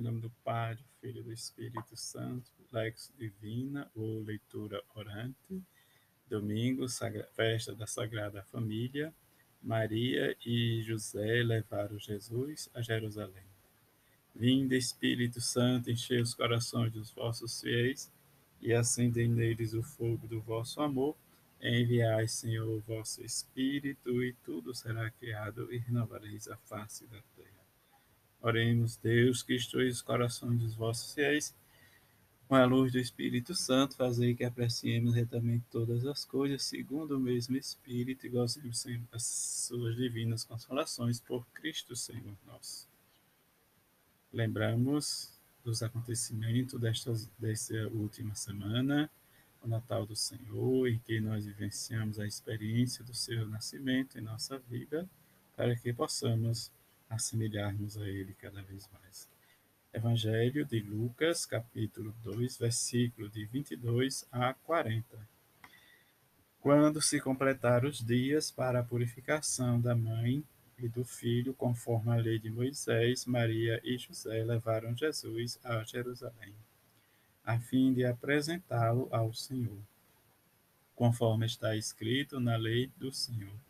Em nome do Pai, do Filho e do Espírito Santo, Lex Divina ou leitura orante, domingo, festa da Sagrada Família, Maria e José levaram Jesus a Jerusalém. Vinde, Espírito Santo, enchei os corações dos vossos fiéis e acendei neles o fogo do vosso amor. Enviai, Senhor, o vosso Espírito, e tudo será criado, e renovareis a face da terra. Oremos, Deus, que instruís os corações dos vossos fiéis, com a luz do Espírito Santo, fazei que apreciemos retamente todas as coisas, segundo o mesmo Espírito, e gozemos sempre das suas divinas consolações, por Cristo Senhor nosso. Lembramos dos acontecimentos desta, desta última semana, o Natal do Senhor, em que nós vivenciamos a experiência do seu nascimento em nossa vida, para que possamos assemelharmos a Ele cada vez mais. Evangelho de Lucas, capítulo 2, versículo de 22 a 40. Quando se completaram os dias para a purificação da mãe e do filho, conforme a lei de Moisés, Maria e José levaram Jesus a Jerusalém, a fim de apresentá-lo ao Senhor, conforme está escrito na lei do Senhor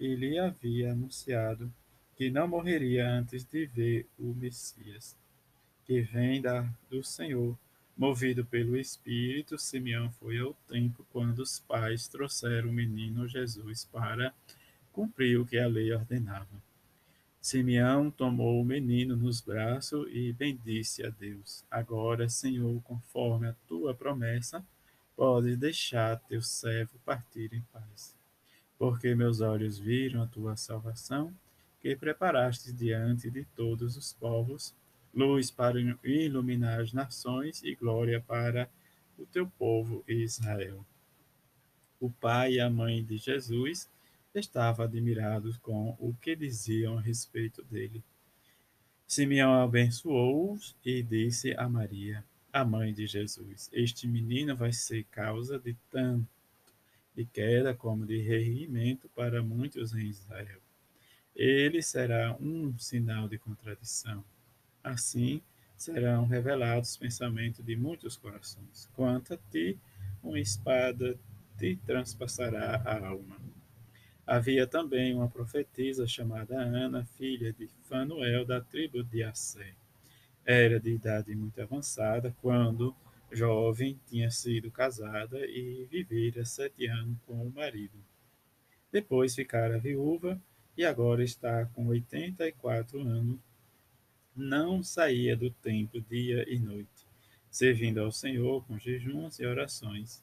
e lhe havia anunciado que não morreria antes de ver o Messias, que vem da, do Senhor. Movido pelo Espírito, Simeão foi ao templo quando os pais trouxeram o menino Jesus para cumprir o que a lei ordenava. Simeão tomou o menino nos braços e bendisse a Deus. Agora, Senhor, conforme a tua promessa, podes deixar teu servo partir em paz porque meus olhos viram a tua salvação, que preparaste diante de todos os povos, luz para iluminar as nações e glória para o teu povo Israel. O pai e a mãe de Jesus estavam admirados com o que diziam a respeito dele. Simeão abençoou-os e disse a Maria, a mãe de Jesus: Este menino vai ser causa de tanto de queda como de reerguimento para muitos em Israel. Ele será um sinal de contradição. Assim serão revelados os pensamentos de muitos corações. Quanto a ti, uma espada te transpassará a alma. Havia também uma profetisa chamada Ana, filha de Fanuel, da tribo de Assé. Era de idade muito avançada quando jovem, tinha sido casada e vivera sete anos com o marido. Depois ficara viúva e agora está com 84 anos. Não saía do templo dia e noite, servindo ao Senhor com jejuns e orações.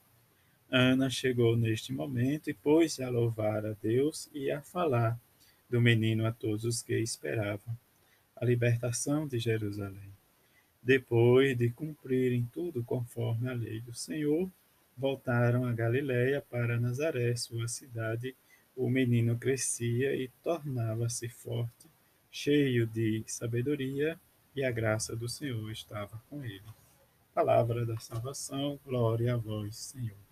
Ana chegou neste momento e pôs-se a louvar a Deus e a falar do menino a todos os que esperavam a libertação de Jerusalém. Depois de cumprirem tudo conforme a lei do Senhor, voltaram a Galiléia para Nazaré, sua cidade. O menino crescia e tornava-se forte, cheio de sabedoria, e a graça do Senhor estava com ele. Palavra da salvação, glória a vós, Senhor.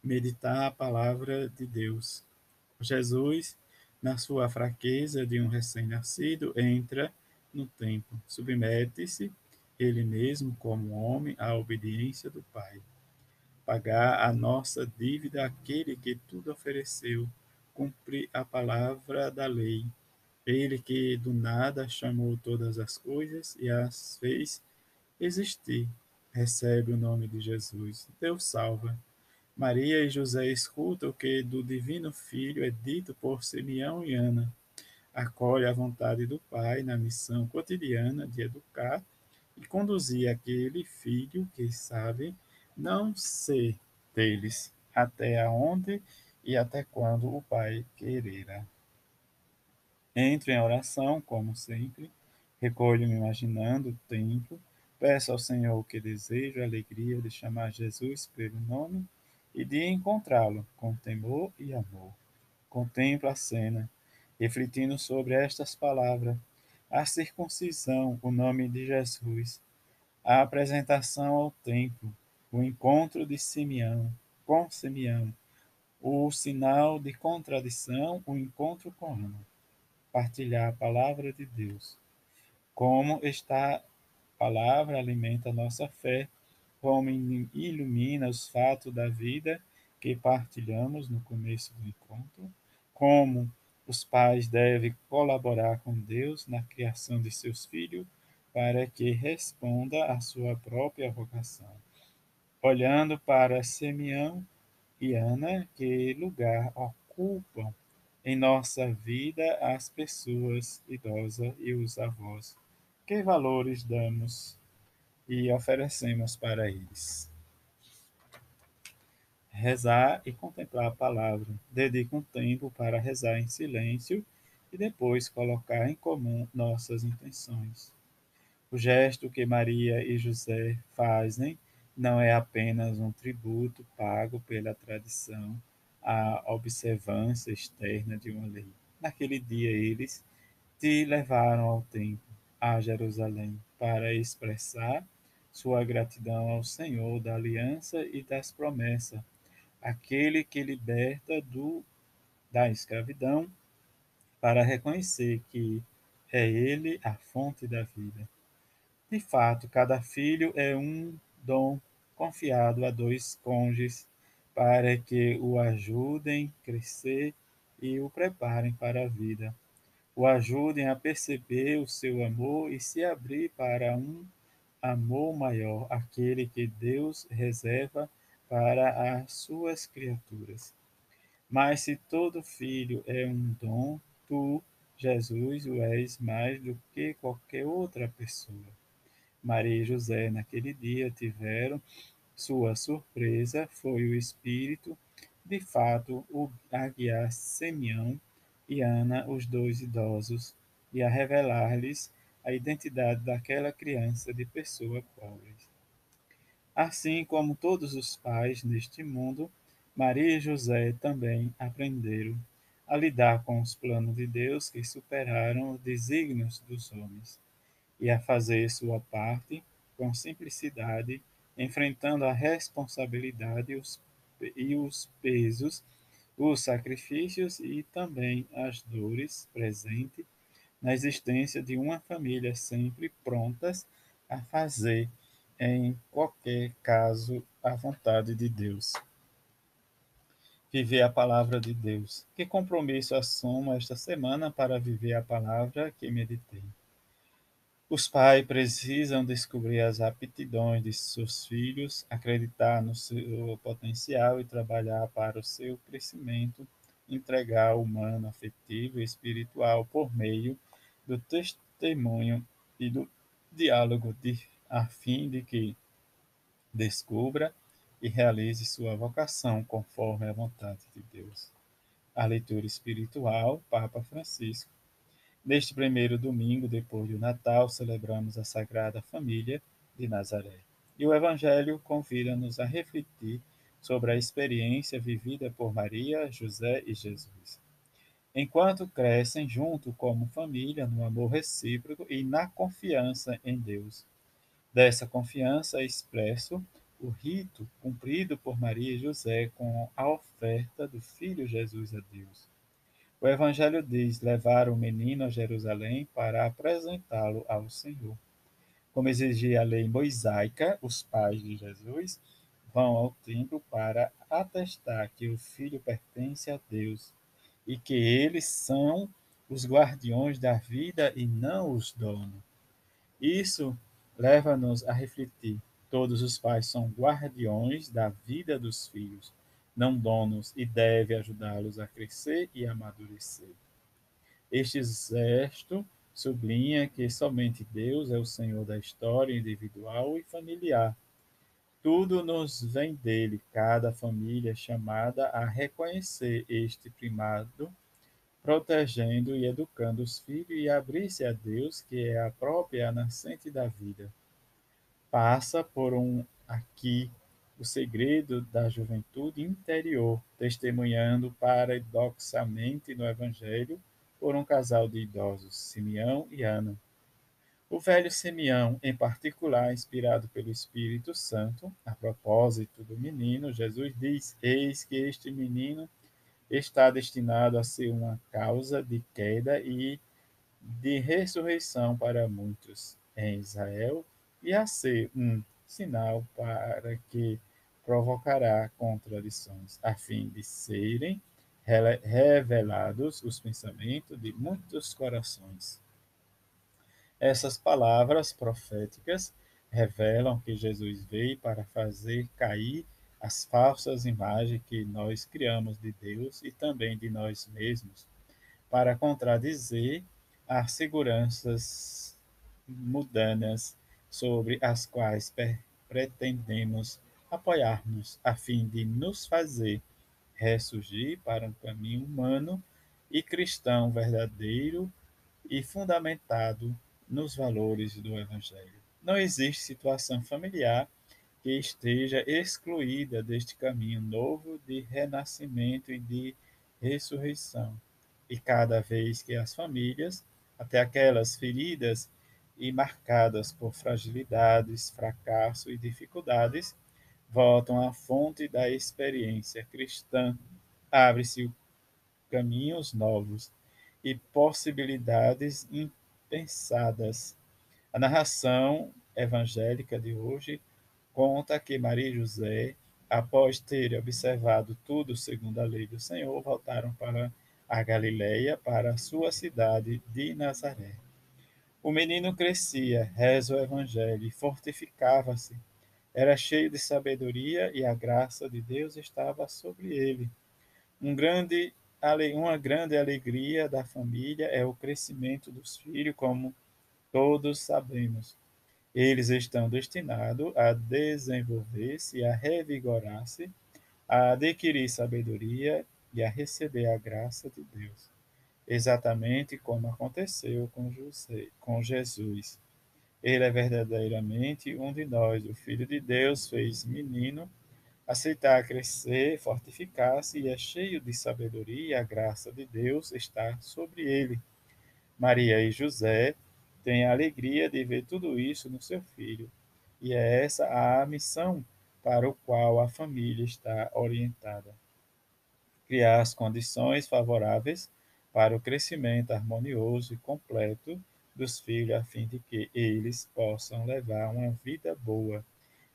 Meditar a palavra de Deus. Jesus, na sua fraqueza de um recém-nascido, entra no templo, submete-se ele mesmo como homem à obediência do Pai. Pagar a nossa dívida àquele que tudo ofereceu, cumprir a palavra da lei. Ele que do nada chamou todas as coisas e as fez existir. Recebe o nome de Jesus. Deus salva. Maria e José escutam o que do Divino Filho é dito por Simeão e Ana. Acolhe a vontade do Pai na missão cotidiana de educar e conduzir aquele filho que sabe não ser deles, até aonde e até quando o Pai quererá. Entro em oração, como sempre, recolho-me imaginando o tempo Peço ao Senhor que desejo, a alegria de chamar Jesus pelo nome e de encontrá-lo com temor e amor. Contempla a cena, refletindo sobre estas palavras, a circuncisão, o nome de Jesus, a apresentação ao templo, o encontro de Simeão com Simeão, o sinal de contradição, o encontro com Ana. Partilhar a palavra de Deus. Como está palavra alimenta a nossa fé, como ilumina os fatos da vida que partilhamos no começo do encontro, como os pais devem colaborar com Deus na criação de seus filhos para que responda à sua própria vocação. Olhando para Simeão e Ana, que lugar ocupam em nossa vida as pessoas idosas e os avós que valores damos e oferecemos para eles. Rezar e contemplar a palavra. Dedica um tempo para rezar em silêncio e depois colocar em comum nossas intenções. O gesto que Maria e José fazem não é apenas um tributo pago pela tradição à observância externa de uma lei. Naquele dia eles te levaram ao templo a Jerusalém para expressar sua gratidão ao Senhor da aliança e das promessas, aquele que liberta do, da escravidão, para reconhecer que é Ele a fonte da vida. De fato, cada filho é um dom confiado a dois cônjuges para que o ajudem a crescer e o preparem para a vida o ajudem a perceber o seu amor e se abrir para um amor maior, aquele que Deus reserva para as suas criaturas. Mas se todo filho é um dom, tu, Jesus, o és mais do que qualquer outra pessoa. Maria e José, naquele dia, tiveram sua surpresa, foi o Espírito, de fato, o a guiar Simeão e Ana, os dois idosos, e a revelar-lhes a identidade daquela criança de pessoa pobre. Assim como todos os pais neste mundo, Maria e José também aprenderam a lidar com os planos de Deus que superaram os desígnios dos homens e a fazer sua parte com simplicidade, enfrentando a responsabilidade e os, os pesos os sacrifícios e também as dores presentes na existência de uma família sempre prontas a fazer em qualquer caso a vontade de Deus. Viver a palavra de Deus. Que compromisso assumo esta semana para viver a palavra que meditei? Os pais precisam descobrir as aptidões de seus filhos, acreditar no seu potencial e trabalhar para o seu crescimento, entregar o humano, afetivo e espiritual por meio do testemunho e do diálogo de, a fim de que descubra e realize sua vocação conforme a vontade de Deus. A leitura espiritual, Papa Francisco Neste primeiro domingo, depois do Natal, celebramos a Sagrada Família de Nazaré. E o Evangelho convida-nos a refletir sobre a experiência vivida por Maria, José e Jesus. Enquanto crescem junto como família no amor recíproco e na confiança em Deus. Dessa confiança expresso o rito cumprido por Maria e José com a oferta do Filho Jesus a Deus. O Evangelho diz: levar o menino a Jerusalém para apresentá-lo ao Senhor. Como exigia a lei mosaica, os pais de Jesus vão ao templo para atestar que o filho pertence a Deus e que eles são os guardiões da vida e não os donos. Isso leva-nos a refletir: todos os pais são guardiões da vida dos filhos não donos, e deve ajudá-los a crescer e amadurecer. Este gesto sublinha que somente Deus é o Senhor da história individual e familiar. Tudo nos vem dele, cada família é chamada a reconhecer este primado, protegendo e educando os filhos e abrir-se a Deus, que é a própria nascente da vida. passa por um aqui o segredo da juventude interior, testemunhando paradoxalmente no Evangelho por um casal de idosos, Simeão e Ana. O velho Simeão, em particular, inspirado pelo Espírito Santo, a propósito do menino, Jesus diz: Eis que este menino está destinado a ser uma causa de queda e de ressurreição para muitos em Israel e a ser um sinal para que provocará contradições, a fim de serem revelados os pensamentos de muitos corações. Essas palavras proféticas revelam que Jesus veio para fazer cair as falsas imagens que nós criamos de Deus e também de nós mesmos, para contradizer as seguranças mudanas sobre as quais pretendemos apoiar-nos, a fim de nos fazer ressurgir para um caminho humano e cristão verdadeiro e fundamentado nos valores do Evangelho. Não existe situação familiar que esteja excluída deste caminho novo de renascimento e de ressurreição. E cada vez que as famílias, até aquelas feridas e marcadas por fragilidades, fracasso e dificuldades, voltam à fonte da experiência cristã, abre-se caminhos novos e possibilidades impensadas. A narração evangélica de hoje conta que Maria e José, após terem observado tudo segundo a lei do Senhor, voltaram para a Galileia, para a sua cidade de Nazaré. O menino crescia, reza o evangelho, e fortificava-se era cheio de sabedoria e a graça de Deus estava sobre ele. Um grande, uma grande alegria da família é o crescimento dos filhos, como todos sabemos. Eles estão destinados a desenvolver-se, a revigorar-se, a adquirir sabedoria e a receber a graça de Deus. Exatamente como aconteceu com, José, com Jesus. Ele é verdadeiramente um de nós. O Filho de Deus fez menino, aceitar crescer, fortificar-se e é cheio de sabedoria a graça de Deus está sobre ele. Maria e José têm a alegria de ver tudo isso no seu filho. E é essa a missão para o qual a família está orientada. Criar as condições favoráveis para o crescimento harmonioso e completo dos filhos, a fim de que eles possam levar uma vida boa,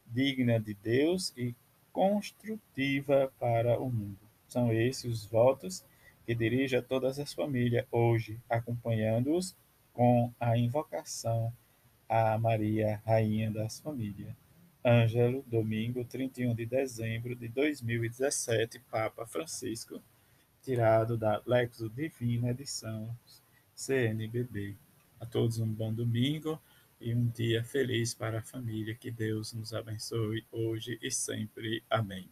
digna de Deus e construtiva para o mundo. São esses os votos que dirijo a todas as famílias hoje, acompanhando-os com a invocação a Maria, Rainha das Famílias. Ângelo, domingo 31 de dezembro de 2017, Papa Francisco, tirado da Lexo Divina, edição CNBB. A todos um bom domingo e um dia feliz para a família. Que Deus nos abençoe hoje e sempre. Amém.